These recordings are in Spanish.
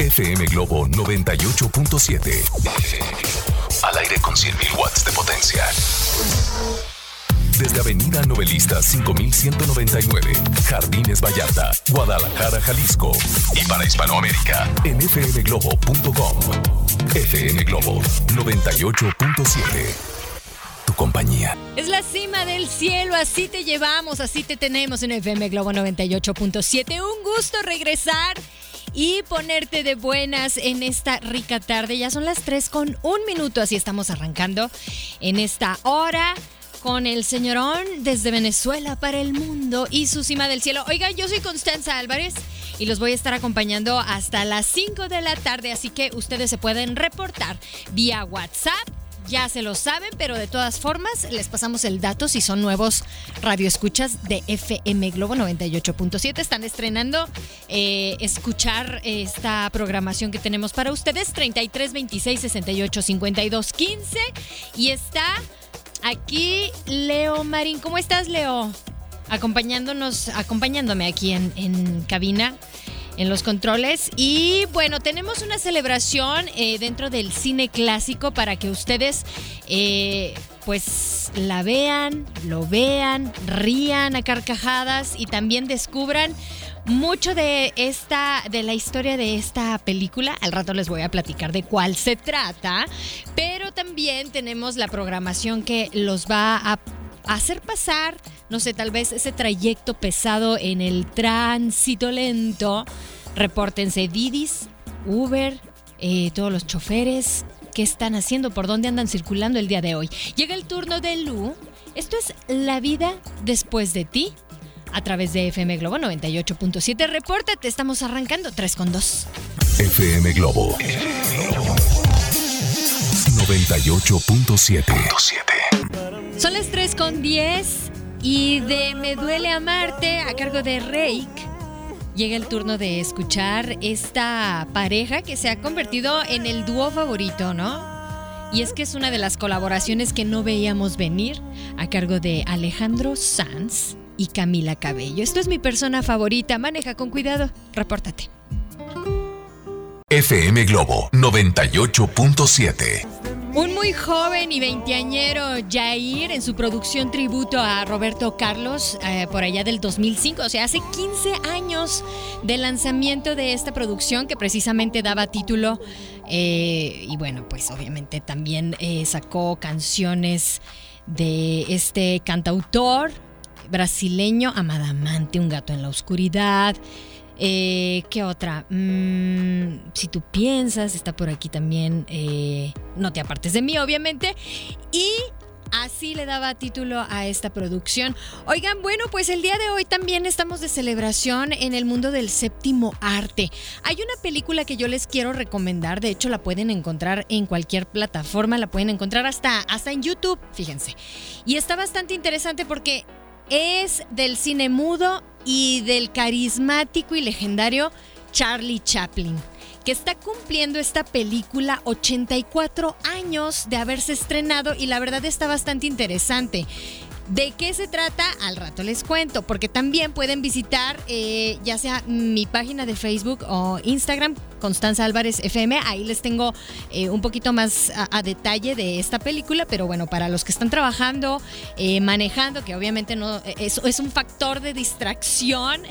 FM Globo 98.7. Al aire con 100.000 watts de potencia. Desde Avenida Novelista 5199, Jardines Vallarta, Guadalajara, Jalisco. Y para Hispanoamérica, en fmglobo.com. FM Globo 98.7. Tu compañía. Es la cima del cielo, así te llevamos, así te tenemos en FM Globo 98.7. Un gusto regresar y ponerte de buenas en esta rica tarde. Ya son las 3 con un minuto, así estamos arrancando en esta hora con el señorón desde Venezuela para el mundo y su cima del cielo. Oiga, yo soy Constanza Álvarez y los voy a estar acompañando hasta las 5 de la tarde, así que ustedes se pueden reportar vía WhatsApp. Ya se lo saben, pero de todas formas les pasamos el dato si son nuevos radioescuchas de FM Globo 98.7. Están estrenando eh, escuchar esta programación que tenemos para ustedes 33 26 68 52 15 y está Aquí Leo Marín. ¿Cómo estás, Leo? Acompañándonos, acompañándome aquí en cabina, en los controles. Y bueno, tenemos una celebración eh, dentro del cine clásico para que ustedes eh, pues la vean, lo vean, rían a carcajadas y también descubran mucho de esta, de la historia de esta película. Al rato les voy a platicar de cuál se trata. Pero también tenemos la programación que los va a hacer pasar, no sé, tal vez ese trayecto pesado en el tránsito lento. Repórtense Didis, Uber, eh, todos los choferes. ¿Qué están haciendo? ¿Por dónde andan circulando el día de hoy? Llega el turno de Lu. Esto es La vida después de ti a través de FM Globo 98.7. Repórtate, estamos arrancando 3 con 2. FM Globo 98.7. Son las 3 con 10 y de Me duele amarte a cargo de Reik. Llega el turno de escuchar esta pareja que se ha convertido en el dúo favorito, ¿no? Y es que es una de las colaboraciones que no veíamos venir a cargo de Alejandro Sanz y Camila Cabello. Esto es mi persona favorita. Maneja con cuidado. Repórtate. FM Globo 98.7. Un muy joven y veinteañero Jair en su producción tributo a Roberto Carlos eh, por allá del 2005, o sea, hace 15 años del lanzamiento de esta producción que precisamente daba título eh, y bueno, pues obviamente también eh, sacó canciones de este cantautor brasileño, Amadamante, Un gato en la oscuridad. Eh, ¿Qué otra? Mm, si tú piensas, está por aquí también. eh, no te apartes de mí, obviamente. Y así le daba título a esta producción. Oigan, bueno, pues el día de hoy también estamos de celebración en el mundo del séptimo arte. Hay una película que yo les quiero recomendar. De hecho, la pueden encontrar en cualquier plataforma. La pueden encontrar hasta, hasta en YouTube, fíjense. Y está bastante interesante porque es del cine mudo y del carismático y legendario Charlie Chaplin, que está cumpliendo esta película 84 años de haberse estrenado y la verdad está bastante interesante. ¿De qué se trata? Al rato les cuento, porque también pueden visitar eh, ya sea mi página de Facebook o Instagram, Constanza Álvarez FM. Ahí les tengo eh, un poquito más a, detalle de esta película, pero bueno, para los que están trabajando, eh, manejando, que obviamente no es, es un factor de distracción,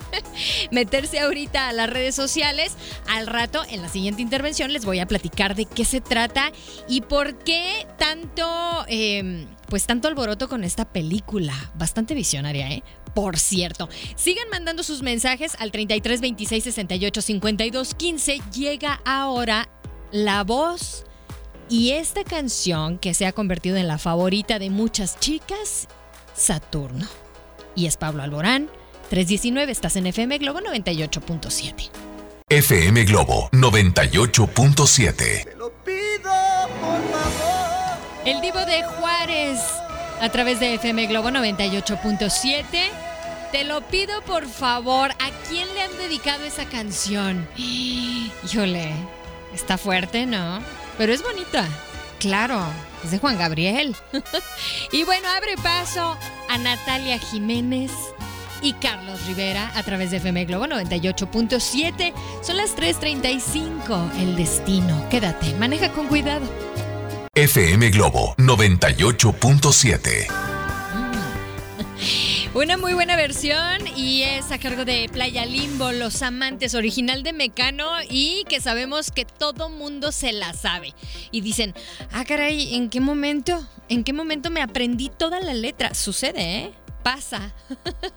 meterse ahorita a las redes sociales. Al rato, en la siguiente intervención, les voy a platicar de qué se trata y por qué tanto, pues tanto alboroto con esta película. Bastante visionaria, ¿eh? Por cierto, sigan mandando sus mensajes al 33 26 68 52 15. Llega ahora la voz y esta canción que se ha convertido en la favorita de muchas chicas, Saturno. Y es Pablo Alborán, 319, estás en FM Globo 98.7. FM Globo 98.7. El Divo de Juárez a través de FM Globo 98.7. Te lo pido por favor, ¿a quién le han dedicado esa canción? Híjole, está fuerte, ¿no? Pero es bonita. Claro, es de Juan Gabriel. y bueno, abre paso a Natalia Jiménez y Carlos Rivera a través de FM Globo 98.7. Son las 3:35. El destino. Quédate, maneja con cuidado. FM Globo 98.7. Una muy buena versión y es a cargo de Playa Limbo, Los Amantes, original de Mecano y que sabemos que todo mundo se la sabe. Y dicen, ah caray, ¿en qué momento? ¿En qué momento me aprendí toda la letra? Sucede, ¿eh? Pasa.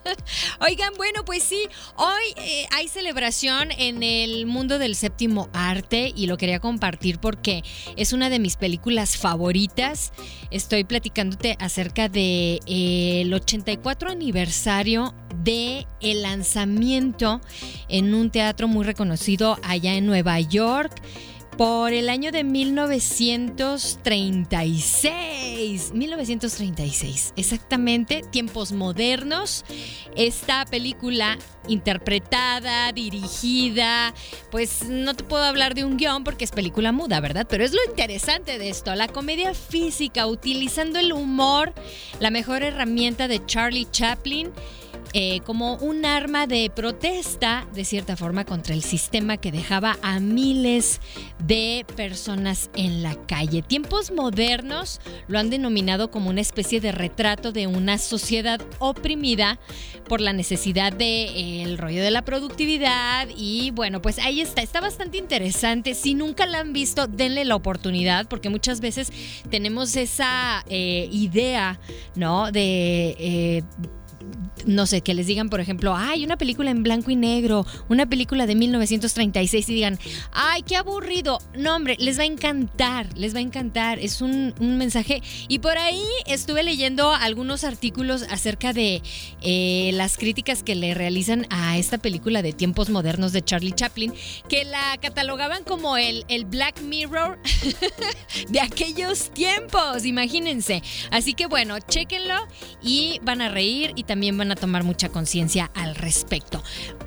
Oigan, bueno, pues sí, hoy eh, hay celebración en el mundo del séptimo arte y lo quería compartir porque es una de mis películas favoritas. Estoy platicándote acerca del de, 84 eh, aniversario de el lanzamiento en un teatro muy reconocido allá en Nueva York por el año de 1936. 1936, exactamente, tiempos modernos. Esta película interpretada, dirigida, pues no te puedo hablar de un guion porque es película muda, ¿verdad? Pero es lo interesante de esto, la comedia física, utilizando el humor, la mejor herramienta de Charlie Chaplin eh, como un arma de protesta, de cierta forma, contra el sistema que dejaba a miles de personas en la calle. Tiempos modernos lo han denominado como una especie de retrato de una sociedad oprimida por la necesidad del de, eh, rollo de la productividad y bueno, pues ahí está, está bastante interesante. Si nunca la han visto, denle la oportunidad porque muchas veces tenemos esa eh, idea, ¿no? De no sé, que les digan, por ejemplo, hay una película en blanco y negro, una película de 1936 y digan, ay, qué aburrido. No, hombre, les va a encantar, les va a encantar. Es un, mensaje. Y por ahí estuve leyendo algunos artículos acerca de eh, las críticas que le realizan a esta película de tiempos modernos de Charlie Chaplin, que la catalogaban como el, el Black Mirror de aquellos tiempos, imagínense. Así que bueno, chéquenlo y van a reír y también van a tomar mucha conciencia al respecto.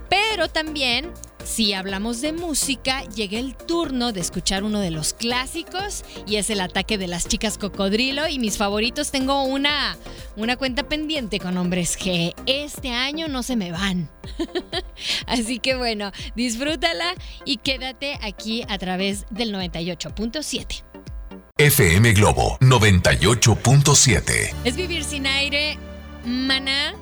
Pero también si hablamos de música, llega el turno de escuchar uno de los clásicos y es el ataque de las chicas cocodrilo y mis favoritos tengo una, una cuenta pendiente con hombres que este año no se me van. Así que bueno, disfrútala y quédate aquí a través del 98.7. FM Globo 98.7. Es vivir sin aire, maná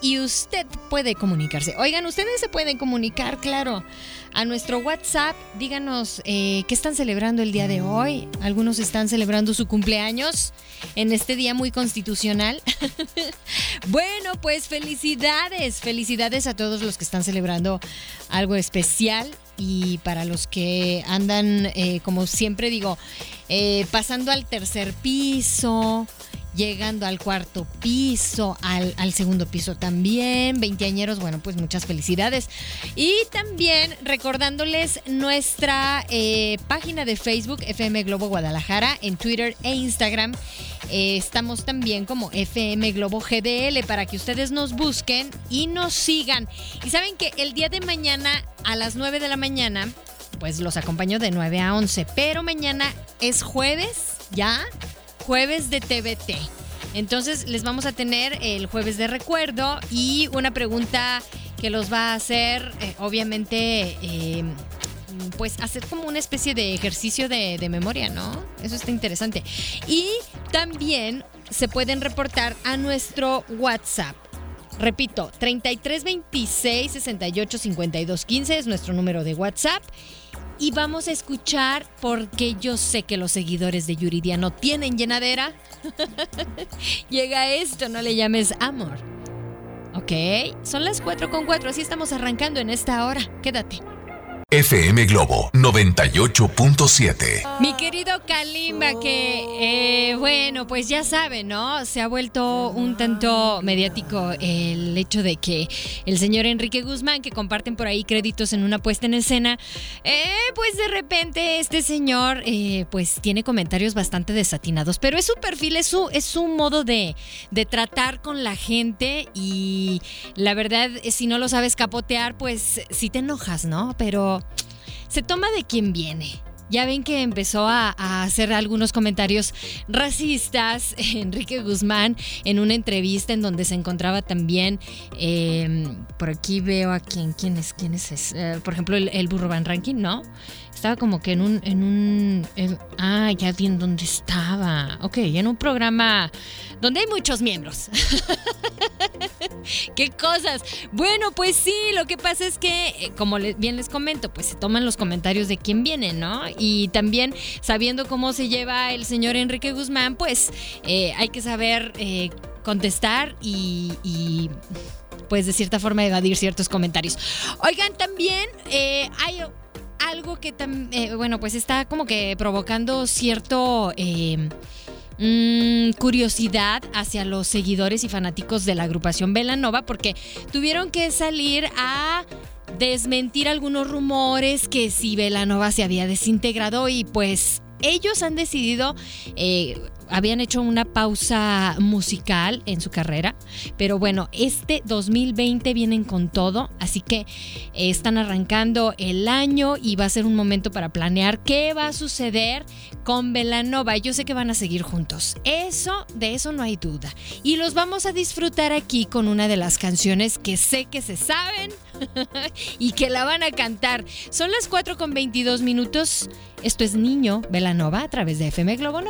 y usted puede comunicarse. Oigan, ustedes se pueden comunicar, claro, a nuestro WhatsApp. Díganos eh, qué están celebrando el día de hoy. Algunos están celebrando su cumpleaños en este día muy constitucional. bueno, pues felicidades, felicidades a todos los que están celebrando algo especial y para los que andan, eh, como siempre digo, eh, pasando al tercer piso llegando al cuarto piso, al, segundo piso también. Veinteañeros, bueno, pues muchas felicidades. Y también recordándoles nuestra eh, página de Facebook, FM Globo Guadalajara, en Twitter e Instagram. Eh, estamos también como FM Globo GDL para que ustedes nos busquen y nos sigan. Y saben que el día de mañana a las 9 de la mañana, pues los acompaño de 9 a 11, pero mañana es jueves, ¿ya? Jueves de TVT. Entonces les vamos a tener el jueves de recuerdo y una pregunta que los va a hacer, eh, obviamente, eh, pues hacer como una especie de ejercicio de, de, memoria, ¿no? Eso está interesante. Y también se pueden reportar a nuestro WhatsApp. Repito, 3326 68 52 15 es nuestro número de WhatsApp y vamos a escuchar porque yo sé que los seguidores de Yuridia no tienen llenadera. Llega esto, no le llames amor. Ok, son las 4 con 4, así estamos arrancando en esta hora. Quédate. FM Globo 98.7. Mi querido Kalimba, que eh, bueno, pues ya sabe, ¿no? Se ha vuelto un tanto mediático el hecho de que el señor Enrique Guzmán, que comparten por ahí créditos en una puesta en escena, eh, pues de repente este señor, eh, pues tiene comentarios bastante desatinados, pero es su perfil, es su, es su modo de, de tratar con la gente y la verdad, si no lo sabes capotear, pues sí te enojas, ¿no? Pero se toma de quien viene. Ya ven que empezó a, hacer algunos comentarios racistas Enrique Guzmán en una entrevista en donde se encontraba también, em, por aquí veo a quién, quién es, quién es, eh, por ejemplo, el, el Burro Van Ranking, ¿no? Estaba como que en un, en un, ah, ya vi en dónde estaba. Ok, en un programa donde hay muchos miembros. ¿Qué cosas? Bueno, pues sí, lo que pasa es que, eh, como bien les comento, pues se toman los comentarios de quién viene, ¿no? Y también sabiendo cómo se lleva el señor Enrique Guzmán, pues eh, hay que saber eh, contestar y, y pues de cierta forma evadir ciertos comentarios. Oigan, también hay algo que también, bueno, pues está como que provocando cierto... Mm, curiosidad hacia los seguidores y fanáticos de la agrupación Velanova porque tuvieron que salir a desmentir algunos rumores que si Velanova se había desintegrado y pues ellos han decidido eh, habían hecho una pausa musical en su carrera, pero bueno, este 2020 vienen con todo, así que eh, están arrancando el año y va a ser un momento para planear qué va a suceder con Velanova. Yo sé que van a seguir juntos, eso, de eso no hay duda. Y los vamos a disfrutar aquí con una de las canciones que sé que se saben y que la van a cantar. Son las 4 con 22 minutos. Esto es Niño Velanova a través de FM Globo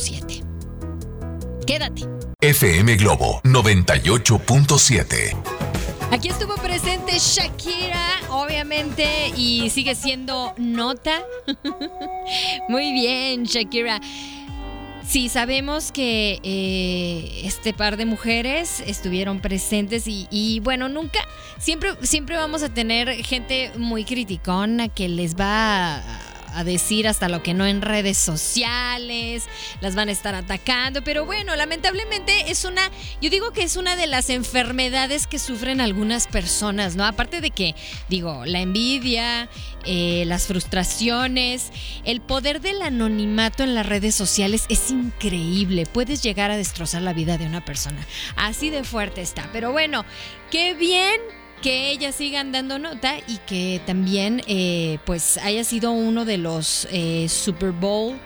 98.7. Quédate. FM Globo 98.7. Aquí estuvo presente Shakira, obviamente, y sigue siendo nota. Muy bien, Shakira. Sí, sabemos que eh, este par de mujeres estuvieron presentes y, bueno, nunca, siempre, siempre vamos a tener gente muy criticona que les va a a decir hasta lo que no en redes sociales, las van a estar atacando, pero bueno, lamentablemente es una, yo digo que es una de las enfermedades que sufren algunas personas, ¿no? Aparte de que, digo, la envidia, eh, las frustraciones, el poder del anonimato en las redes sociales es increíble, puedes llegar a destrozar la vida de una persona, así de fuerte está, pero bueno, qué bien que ellas sigan dando nota y que también eh, pues haya sido uno de los eh, Super Bowl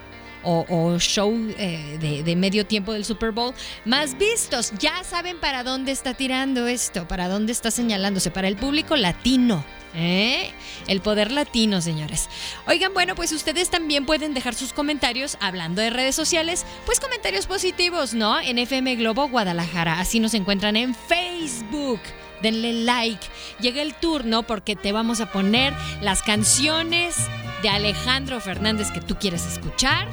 o, show eh, de, medio tiempo del Super Bowl más vistos. Ya saben para dónde está tirando esto, para dónde está señalándose, para el público latino. El poder latino, señores. Oigan, bueno, pues ustedes también pueden dejar sus comentarios hablando de redes sociales, pues comentarios positivos, ¿no? En FM Globo Guadalajara. Así nos encuentran en Facebook denle like. Llega el turno porque te vamos a poner las canciones de Alejandro Fernández que tú quieres escuchar.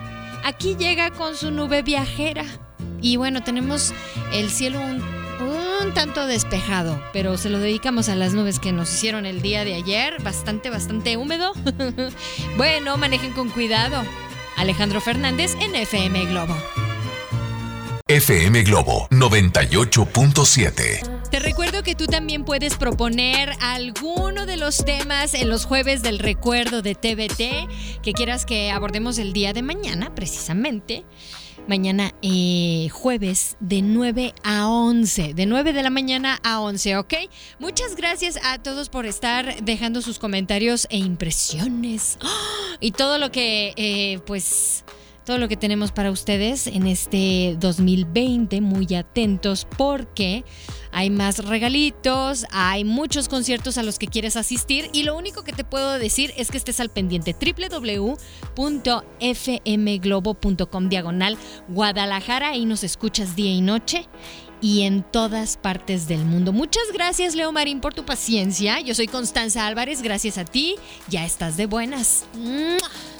Aquí llega con su nube viajera. Y bueno, tenemos el cielo un, un tanto despejado, pero se lo dedicamos a las nubes que nos hicieron el día de ayer. Bastante, bastante húmedo. bueno, manejen con cuidado. Alejandro Fernández en FM Globo. FM Globo 98.7. Te recuerdo que tú también puedes proponer alguno de los temas en los jueves del recuerdo de TVT que quieras que abordemos el día de mañana, precisamente. Mañana eh, jueves de 9 a 11, de 9 de la mañana a 11, ¿ok? Muchas gracias a todos por estar dejando sus comentarios e impresiones ¡Ah! y todo lo que, eh, pues todo lo que tenemos para ustedes en este 2020. Muy atentos porque hay más regalitos, hay muchos conciertos a los que quieres asistir y lo único que te puedo decir es que estés al pendiente www.fmglobo.com diagonal Guadalajara y nos escuchas día y noche y en todas partes del mundo. Muchas gracias, Leo Marín, por tu paciencia. Yo soy Constanza Álvarez, gracias a ti. Ya estás de buenas.